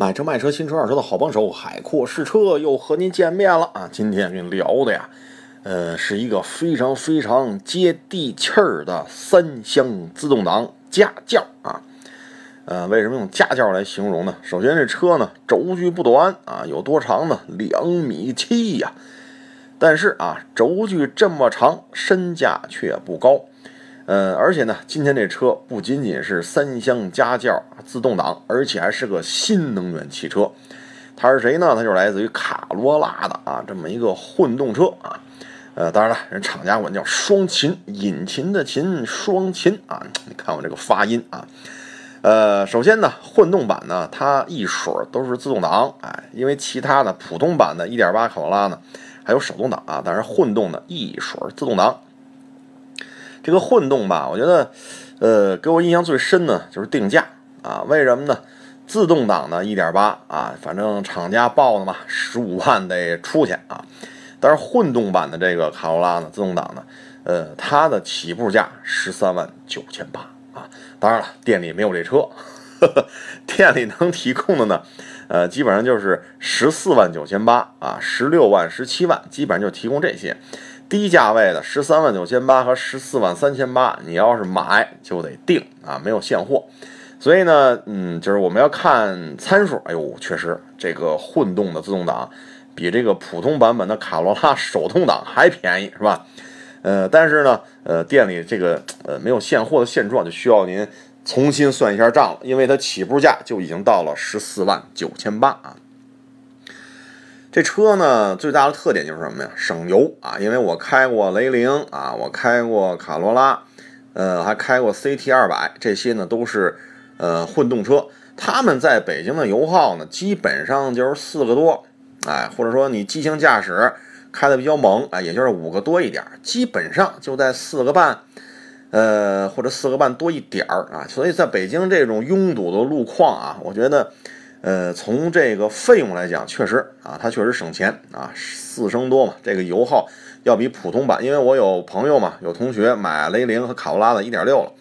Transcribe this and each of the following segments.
买车卖车新车二手车的好帮手，海阔试车又和您见面了啊！今天跟你聊的呀，呃，是一个非常非常接地气儿的三厢自动挡家轿啊。呃，为什么用家轿来形容呢？首先这车呢轴距不短啊，有多长呢？两米七呀。但是啊，轴距这么长，身价却不高。呃，而且呢，今天这车不仅仅是三厢家轿自动挡，而且还是个新能源汽车。它是谁呢？它就是来自于卡罗拉的啊，这么一个混动车啊。呃，当然了，人厂家管叫双擎，引擎的擎，双擎啊。你看我这个发音啊。呃，首先呢，混动版呢，它一水都是自动挡，哎，因为其他的普通版的1.8卡罗拉呢，还有手动挡啊，但是混动的一水自动挡。这个混动吧，我觉得，呃，给我印象最深的就是定价啊。为什么呢？自动挡的1.8啊，反正厂家报的嘛，十五万得出去啊。但是混动版的这个卡罗拉呢，自动挡的，呃，它的起步价十三万九千八啊。当然了，店里没有这车，店里能提供的呢，呃，基本上就是十四万九千八啊，十六万、十七万，基本上就提供这些。低价位的十三万九千八和十四万三千八，你要是买就得定啊，没有现货。所以呢，嗯，就是我们要看参数。哎呦，确实这个混动的自动挡比这个普通版本的卡罗拉 手动挡还便宜，是吧？呃，但是呢，呃，店里这个呃没有现货的现状，就需要您重新算一下账了，因为它起步价就已经到了十四万九千八啊。这车呢，最大的特点就是什么呀？省油啊！因为我开过雷凌啊，我开过卡罗拉，呃，还开过 CT 二百，这些呢都是呃混动车。他们在北京的油耗呢，基本上就是四个多，哎，或者说你激情驾驶开的比较猛，哎，也就是五个多一点，基本上就在四个半，呃，或者四个半多一点儿啊。所以在北京这种拥堵的路况啊，我觉得。呃，从这个费用来讲，确实啊，它确实省钱啊，四升多嘛，这个油耗要比普通版，因为我有朋友嘛，有同学买雷凌和卡罗拉的1.6了，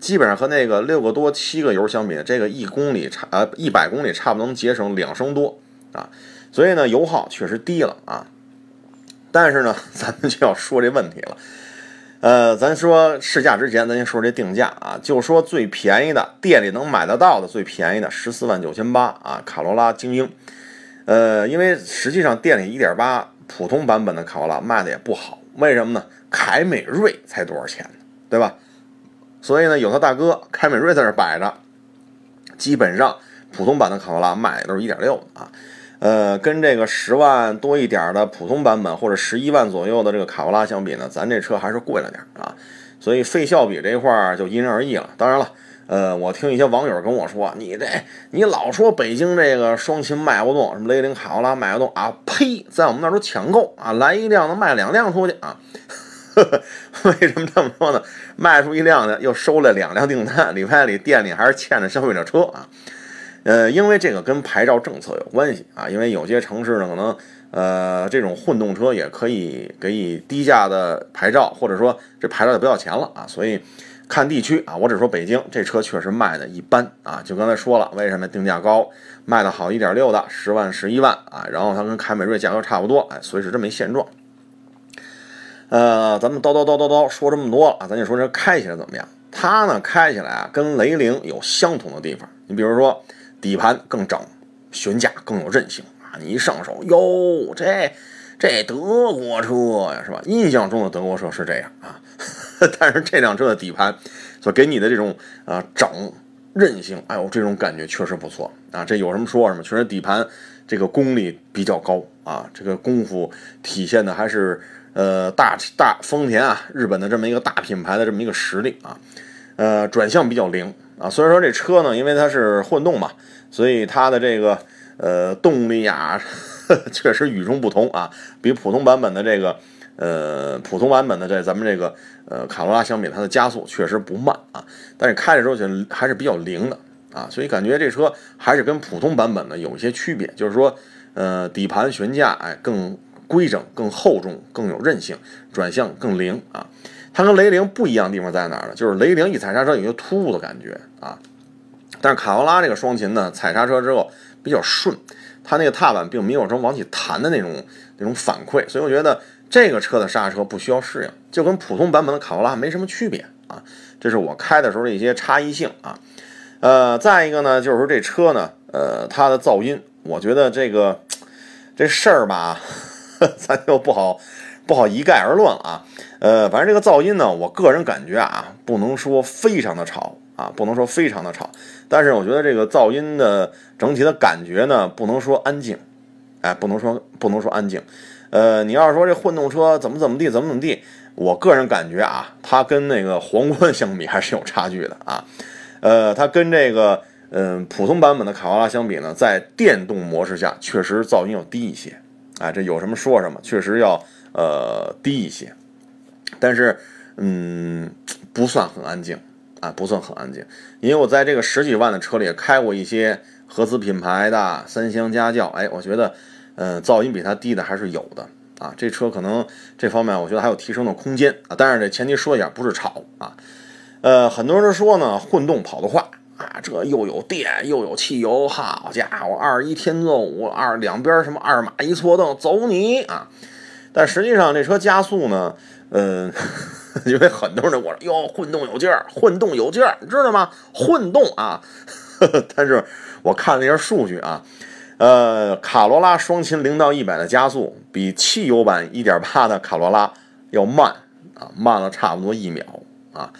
基本上和那个六个多七个油相比，这个一公里差呃一百公里差不多能节省两升多啊，所以呢，油耗确实低了啊，但是呢，咱们就要说这问题了。呃，咱说试驾之前，咱先说这定价啊，就说最便宜的店里能买得到的最便宜的十四万九千八啊，卡罗拉精英。呃，因为实际上店里一点八普通版本的卡罗拉卖的也不好，为什么呢？凯美瑞才多少钱呢？对吧？所以呢，有他大哥凯美瑞在这摆着，基本上普通版的卡罗拉卖的都是一点六啊。呃，跟这个十万多一点的普通版本或者十一万左右的这个卡罗拉相比呢，咱这车还是贵了点啊，所以费效比这块儿就因人而异了。当然了，呃，我听一些网友跟我说，你这你老说北京这个双擎卖不动，什么雷凌卡罗拉卖不动啊？呸，在我们那儿都抢购啊，来一辆能卖两辆出去啊。为什么这么说呢？卖出一辆呢又收了两辆订单，礼拜里店里还是欠着消费者车啊。呃，因为这个跟牌照政策有关系啊，因为有些城市呢，可能呃这种混动车也可以给你低价的牌照，或者说这牌照就不要钱了啊，所以看地区啊，我只说北京这车确实卖的一般啊，就刚才说了，为什么定价高，卖的好一点六的十万十一万啊，然后它跟凯美瑞价格差不多，哎，所以是这么一现状。呃，咱们叨叨叨叨叨说这么多啊，咱就说这开起来怎么样？它呢开起来啊，跟雷凌有相同的地方，你比如说。底盘更整，悬架更有韧性啊！你一上手，哟，这这德国车呀，是吧？印象中的德国车是这样啊，但是这辆车的底盘所给你的这种啊整韧性，哎呦，这种感觉确实不错啊！这有什么说什么，确实底盘这个功力比较高啊，这个功夫体现的还是呃大大丰田啊，日本的这么一个大品牌的这么一个实力啊，呃，转向比较灵。啊，虽然说这车呢，因为它是混动嘛，所以它的这个呃动力呀，确实与众不同啊，比普通版本的这个呃普通版本的这咱们这个呃卡罗拉相比，它的加速确实不慢啊，但是开的时候就还是比较灵的啊，所以感觉这车还是跟普通版本的有一些区别，就是说呃底盘悬架哎更规整、更厚重、更有韧性，转向更灵啊。它跟雷凌不一样的地方在哪儿呢？就是雷凌一踩刹车有些突兀的感觉啊，但是卡罗拉这个双擎呢，踩刹车之后比较顺，它那个踏板并没有什么往起弹的那种那种反馈，所以我觉得这个车的刹车不需要适应，就跟普通版本的卡罗拉没什么区别啊。这是我开的时候的一些差异性啊。呃，再一个呢，就是说这车呢，呃，它的噪音，我觉得这个这事儿吧，咱就不好不好一概而论啊。呃，反正这个噪音呢，我个人感觉啊，不能说非常的吵。啊，不能说非常的吵，但是我觉得这个噪音的整体的感觉呢，不能说安静，哎，不能说不能说安静。呃，你要是说这混动车怎么怎么地，怎么怎么地，我个人感觉啊，它跟那个皇冠相比还是有差距的啊。呃，它跟这个嗯普通版本的卡罗拉相比呢，在电动模式下确实噪音要低一些，哎，这有什么说什么，确实要呃低一些，但是嗯不算很安静。啊，不算很安静，因为我在这个十几万的车里开过一些合资品牌的三厢家轿，哎，我觉得，呃，噪音比它低的还是有的啊。这车可能这方面我觉得还有提升的空间啊。但是这前提说一下，不是吵啊。呃，很多人说呢，混动跑得快啊，这又有电又有汽油，好家伙，二一天作五，二两边什么二马一错蹬，走你啊！但实际上这车加速呢，嗯。因为很多人我说哟，混动有劲儿，混动有劲儿，知道吗？混动啊，但是我看了一下数据啊，呃，卡罗拉双擎零到一百的加速比汽油版一点八的卡罗拉要慢啊，慢了差不多一秒啊，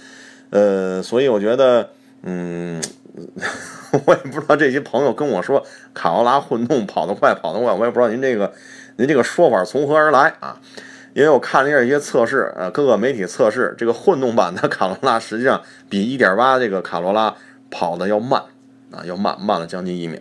呃，所以我觉得，嗯，我也不知道这些朋友跟我说卡罗拉混动跑得快，跑得快，我也不知道您这个您这个说法从何而来啊。因为我看了一下一些测试，呃，各个媒体测试，这个混动版的卡罗拉实际上比1.8这个卡罗拉跑的要慢，啊，要慢，慢了将近一秒。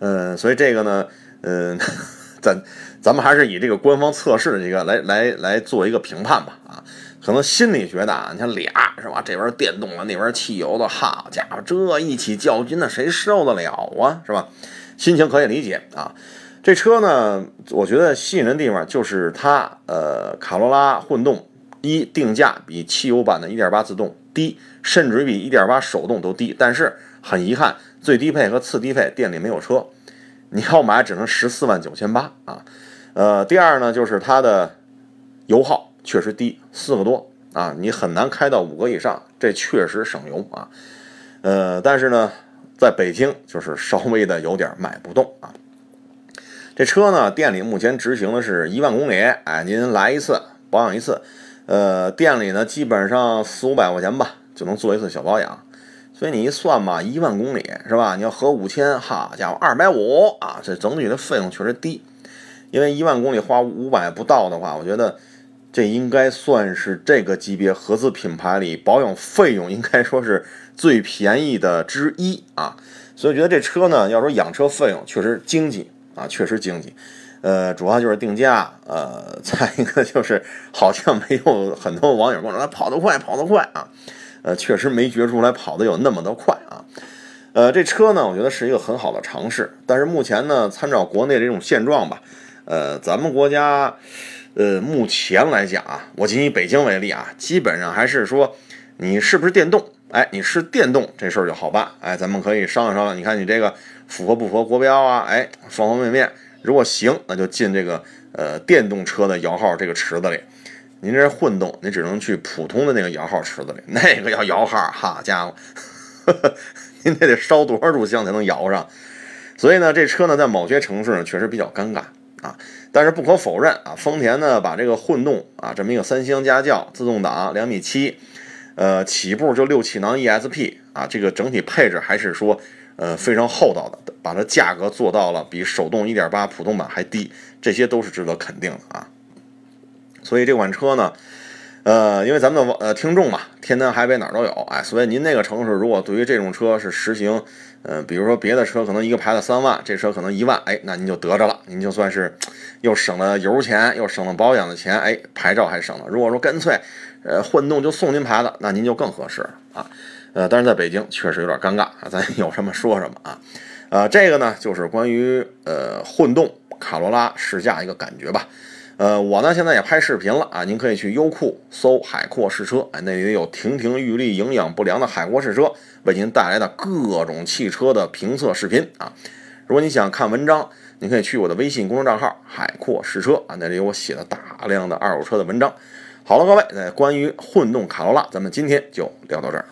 嗯，所以这个呢，嗯，咱咱们还是以这个官方测试的这个来来来做一个评判吧，啊，可能心理学的啊，你看俩是吧，这边电动的，那边汽油的，好家伙，这一起较劲，那谁受得了啊，是吧？心情可以理解啊。这车呢，我觉得吸引人的地方就是它，呃，卡罗拉混动一定价比汽油版的1.8自动低，甚至于比1.8手动都低。但是很遗憾，最低配和次低配店里没有车，你要买只能十四万九千八啊。呃，第二呢，就是它的油耗确实低，四个多啊，你很难开到五个以上，这确实省油啊。呃，但是呢，在北京就是稍微的有点买不动啊。这车呢，店里目前执行的是一万公里，哎，您来一次保养一次，呃，店里呢基本上四五百块钱吧，就能做一次小保养，所以你一算嘛，一万公里是吧？你要合五千，好家伙，二百五啊，这整体的费用确实低，因为一万公里花五百不到的话，我觉得这应该算是这个级别合资品牌里保养费用应该说是最便宜的之一啊，所以觉得这车呢，要说养车费用确实经济。啊，确实经济，呃，主要就是定价，呃，再一个就是好像没有很多网友跟我说跑得快，跑得快啊，呃，确实没觉出来跑得有那么的快啊，呃，这车呢，我觉得是一个很好的尝试，但是目前呢，参照国内这种现状吧，呃，咱们国家，呃，目前来讲啊，我仅以北京为例啊，基本上还是说你是不是电动，哎，你是电动这事儿就好办，哎，咱们可以商量商量，你看你这个。符合不符合国标啊？哎，方方面面，如果行，那就进这个呃电动车的摇号这个池子里。您这混动，你只能去普通的那个摇号池子里，那个要摇号，好家伙，您这得烧多少炷香才能摇上？所以呢，这车呢在某些城市呢确实比较尴尬啊。但是不可否认啊，丰田呢把这个混动啊这么一个三厢家轿，自动挡两米七，呃起步就六气囊 ESP 啊，这个整体配置还是说。呃，非常厚道的，把它价格做到了比手动1.8普通版还低，这些都是值得肯定的啊。所以这款车呢，呃，因为咱们的呃听众嘛，天南海北哪儿都有，哎，所以您那个城市如果对于这种车是实行，呃，比如说别的车可能一个牌子三万，这车可能一万，哎，那您就得着了，您就算是又省了油钱，又省了保养的钱，哎，牌照还省了。如果说干脆，呃，混动就送您牌子，那您就更合适啊。呃，但是在北京确实有点尴尬啊，咱有什么说什么啊，呃，这个呢就是关于呃混动卡罗拉试驾一个感觉吧，呃，我呢现在也拍视频了啊，您可以去优酷搜“海阔试车”，那里有亭亭玉立、营养不良的海阔试车为您带来的各种汽车的评测视频啊。如果你想看文章，您可以去我的微信公众账号“海阔试车”啊，那里有我写的大量的二手车的文章。好了，各位，那关于混动卡罗拉，咱们今天就聊到这儿。